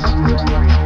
Thank you.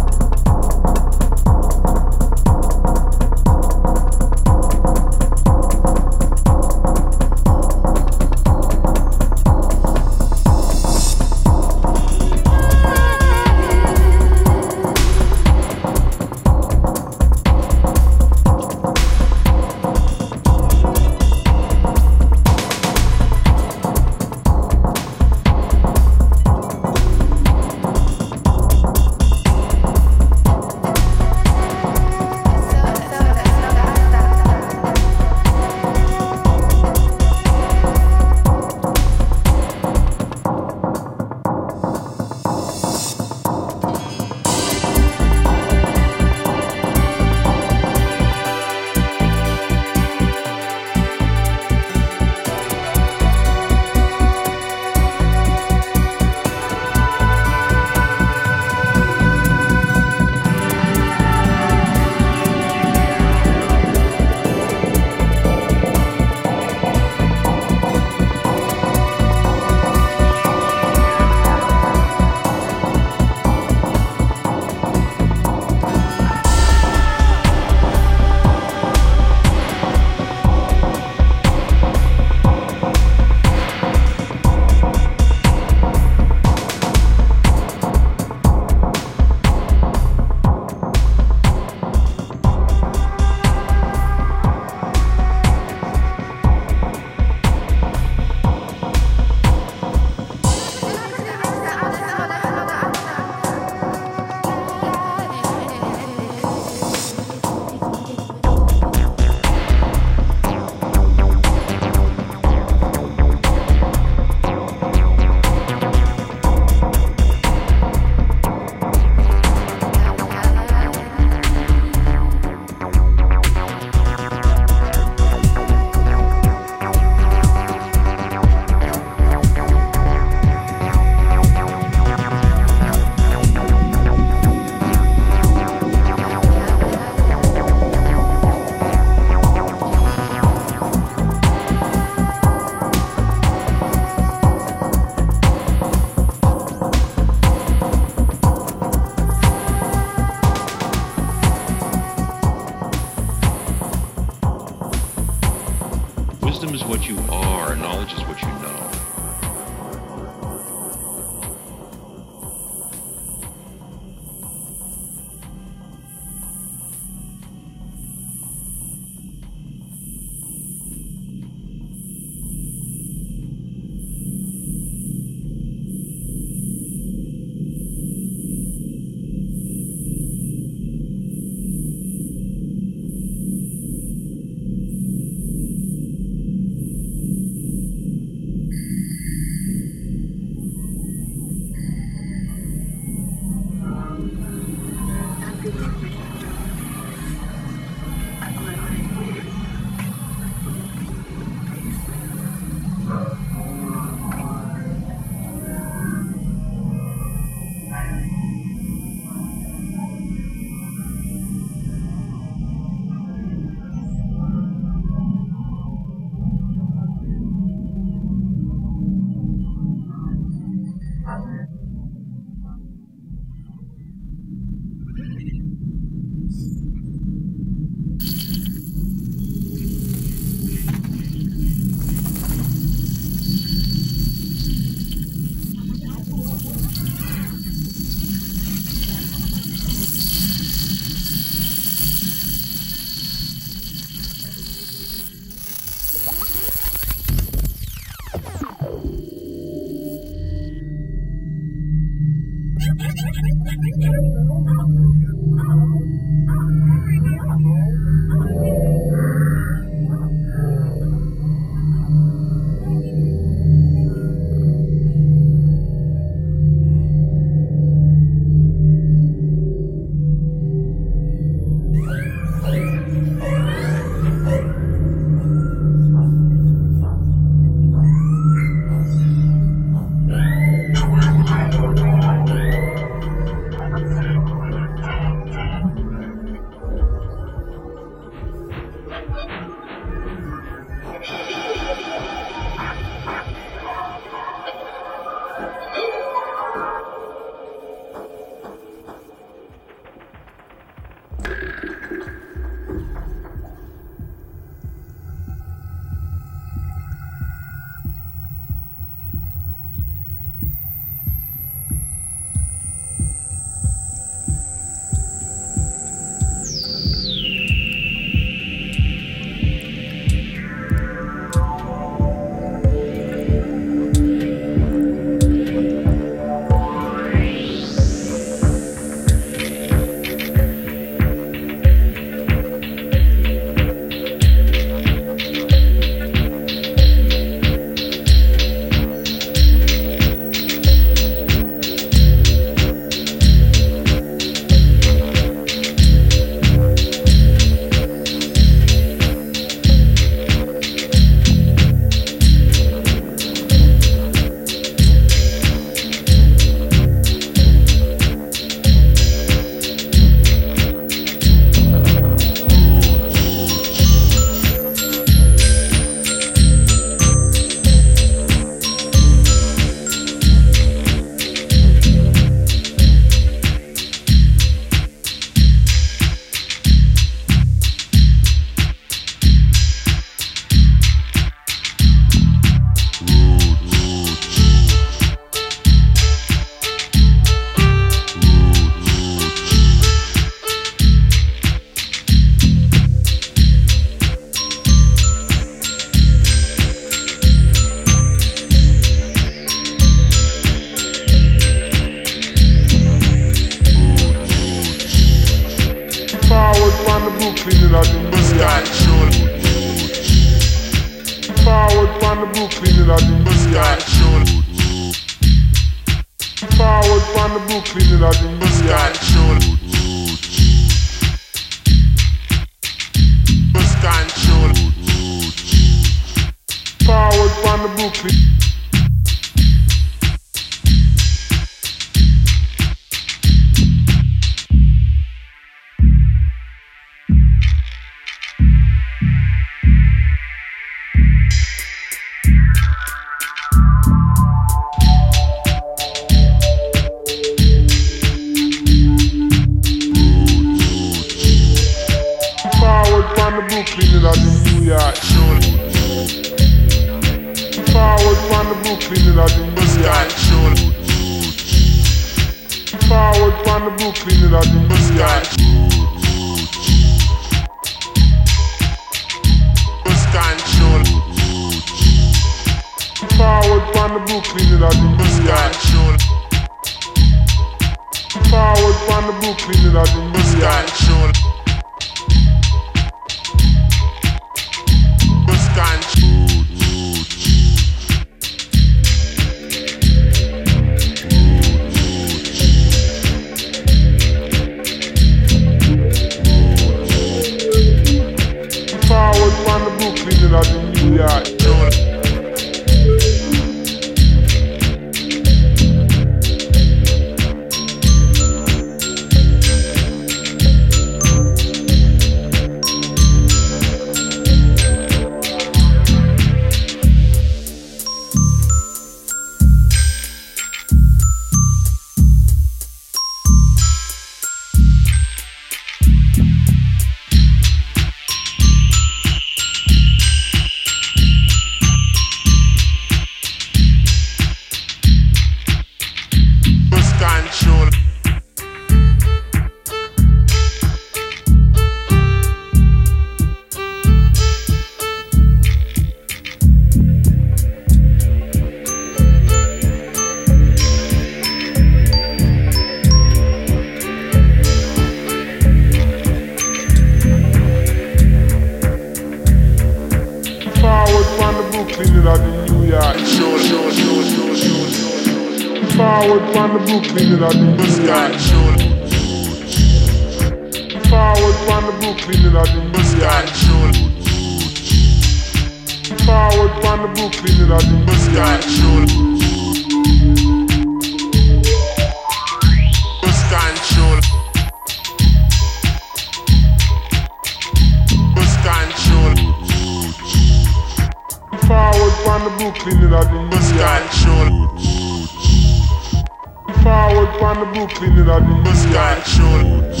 cleaning and the Muscat Church.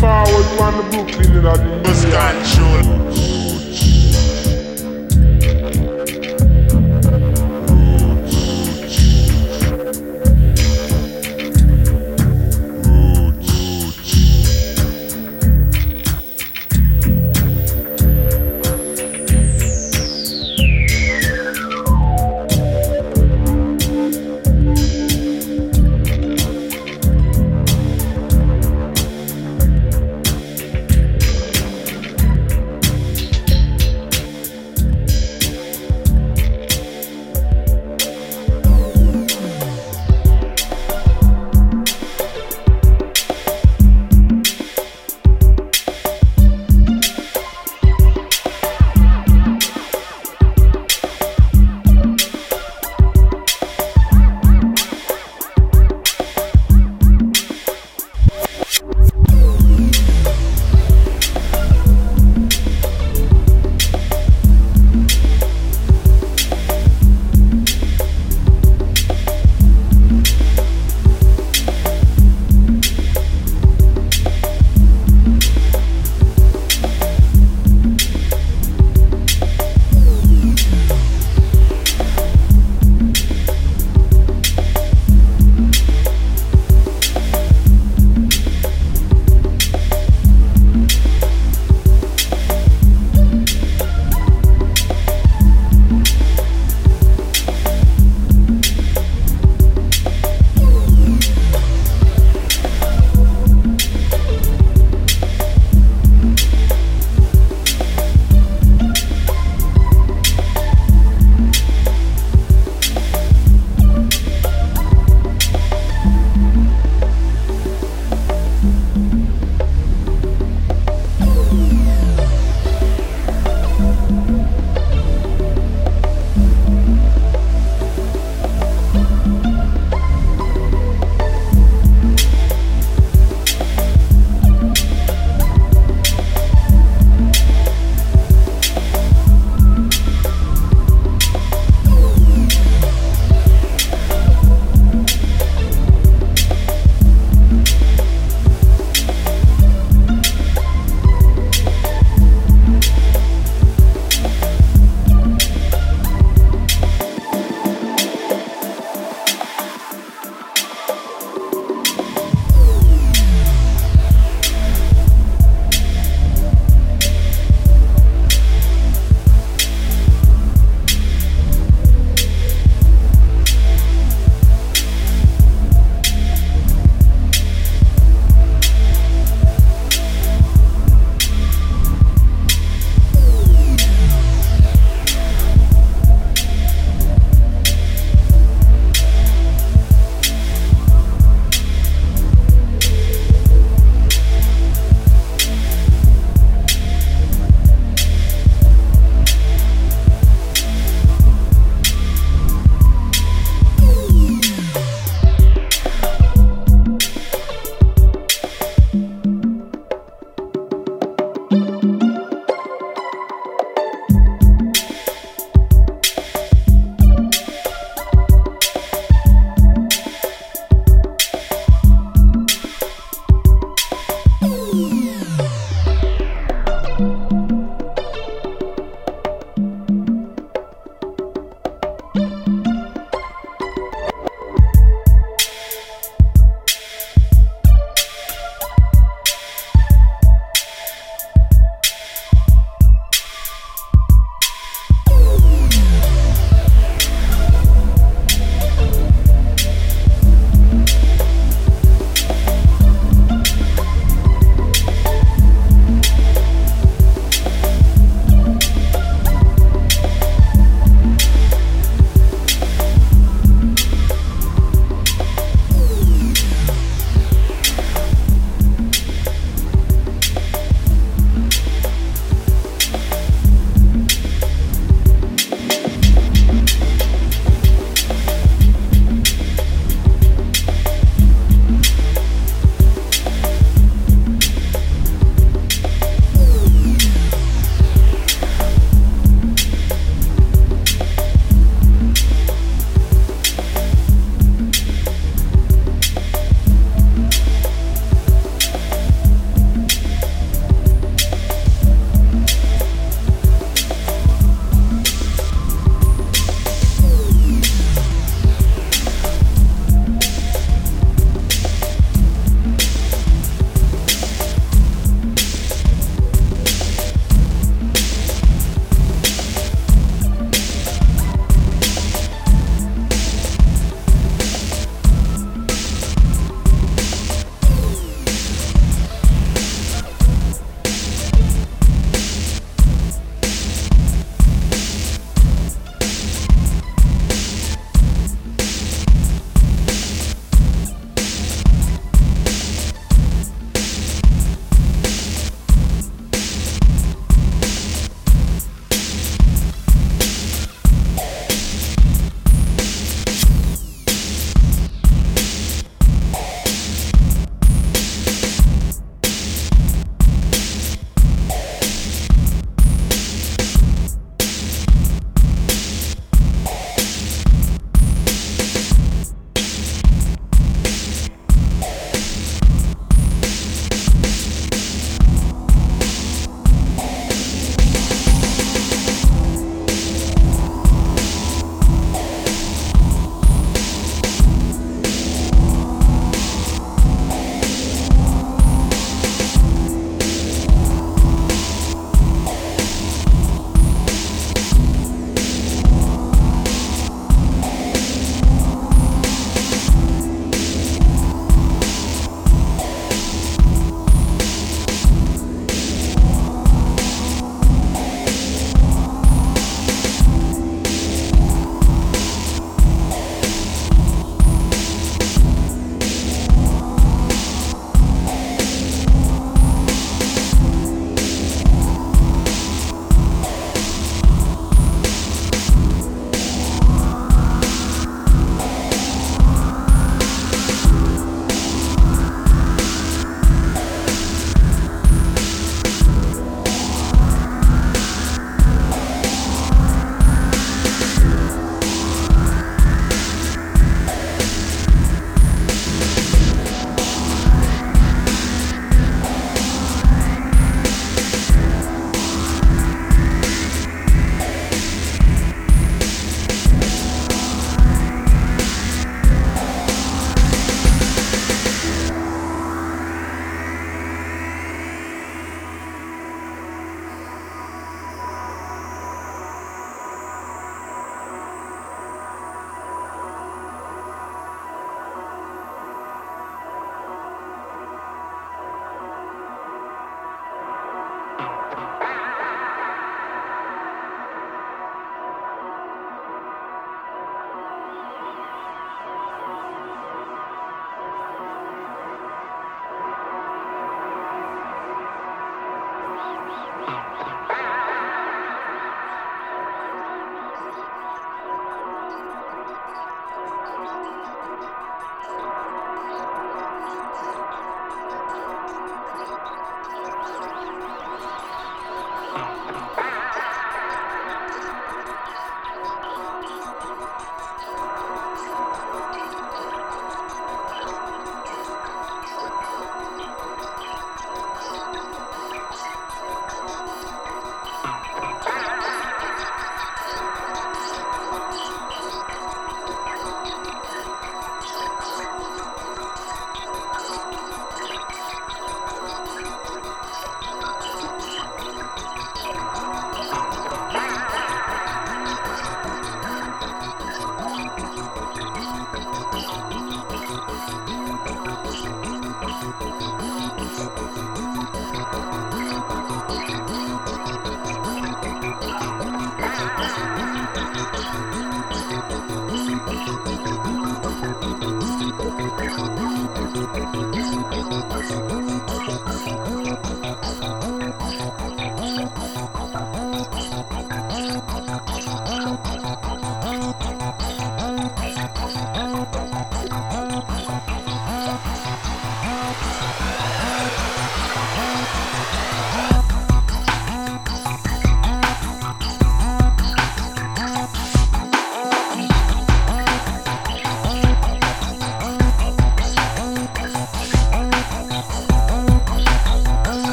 Forward from the Brooklyn and the Muscat Church.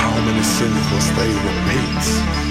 How many sinful they repeat?